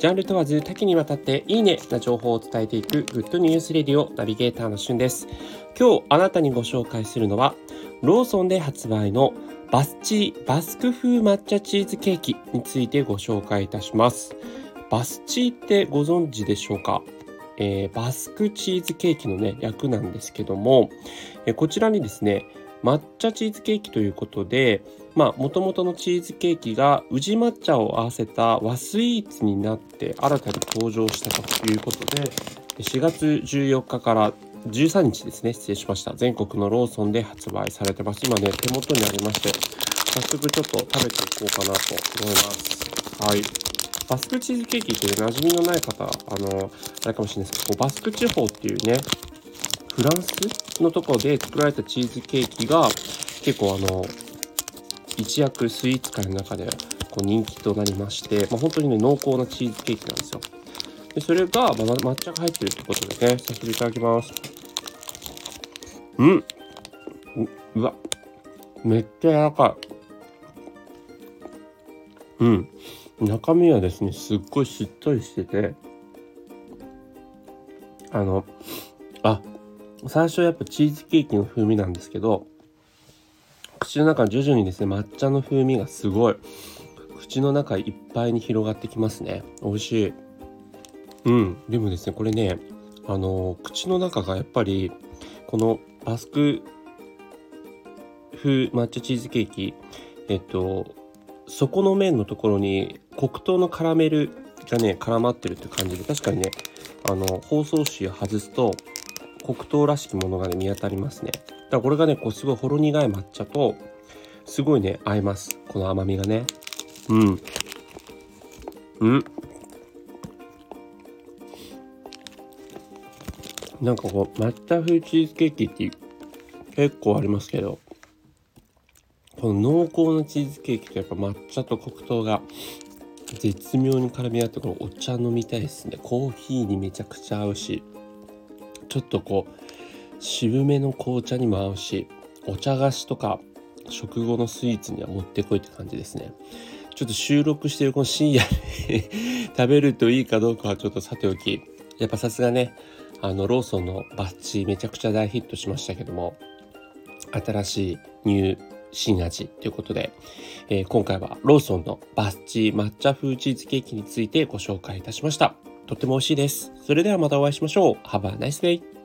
ジャンル問わず多岐にわたっていいねな情報を伝えていくグッドニュースレディオナビゲーターのしゅんです。今日あなたにご紹介するのはローソンで発売のバスチーバスク風抹茶チーズケーキについてご紹介いたします。バスチーってご存知でしょうか？えー、バスクチーズケーキのね、略なんですけども、えー、こちらにですね、抹茶チーズケーキということで、まあ、もともとのチーズケーキが宇治抹茶を合わせた和スイーツになって新たに登場したということで、4月14日から13日ですね、失礼しました。全国のローソンで発売されてます。今ね、手元にありまして、早速ちょっと食べていこうかなと思います。はい。バスクチーズケーキっていう馴染みのない方、あの、あれかもしれないですけど、バスク地方っていうね、フランスのところで作られたチーズケーキが結構あの一躍スイーツ界の中でこう人気となりまして、まあ、本当にね濃厚なチーズケーキなんですよ。でそれが、まあ、抹茶が入ってるってことでね早速いただきます。うん。うわ。めっちゃ柔らかい。うん。中身はですねすっごいしっとりしててあのあ最初やっぱチーズケーキの風味なんですけど口の中徐々にですね抹茶の風味がすごい。口の中いっぱいに広がってきますね。美味しい。うん。でもですねこれねあの口の中がやっぱりこのバスク風抹茶チーズケーキえっと底の面のところに黒糖のカラメルがね絡まってるって感じで確かにねあの包装紙を外すと黒糖らしきものがね見当たりますね。だからこれがねこうすごいほろ苦い抹茶とすごいね合います。この甘みがね。うん。うん。なんかこう抹茶風チーズケーキって結構ありますけどこの濃厚なチーズケーキとやっぱ抹茶と黒糖が絶妙に絡み合ってこのお茶飲みたいですね。コーヒーにめちゃくちゃ合うし。ちょっとこう渋めの紅茶にも合うしお茶菓子とか食後のスイーツにはもってこいって感じですねちょっと収録してるこの深夜に 食べるといいかどうかはちょっとさておきやっぱさすがねあのローソンのバッジめちゃくちゃ大ヒットしましたけども新しいニュー新味ということで、えー、今回はローソンのバッチ抹茶風チーズケーキについてご紹介いたしました。とっても美味しいです。それではまたお会いしましょう。Have a nice day!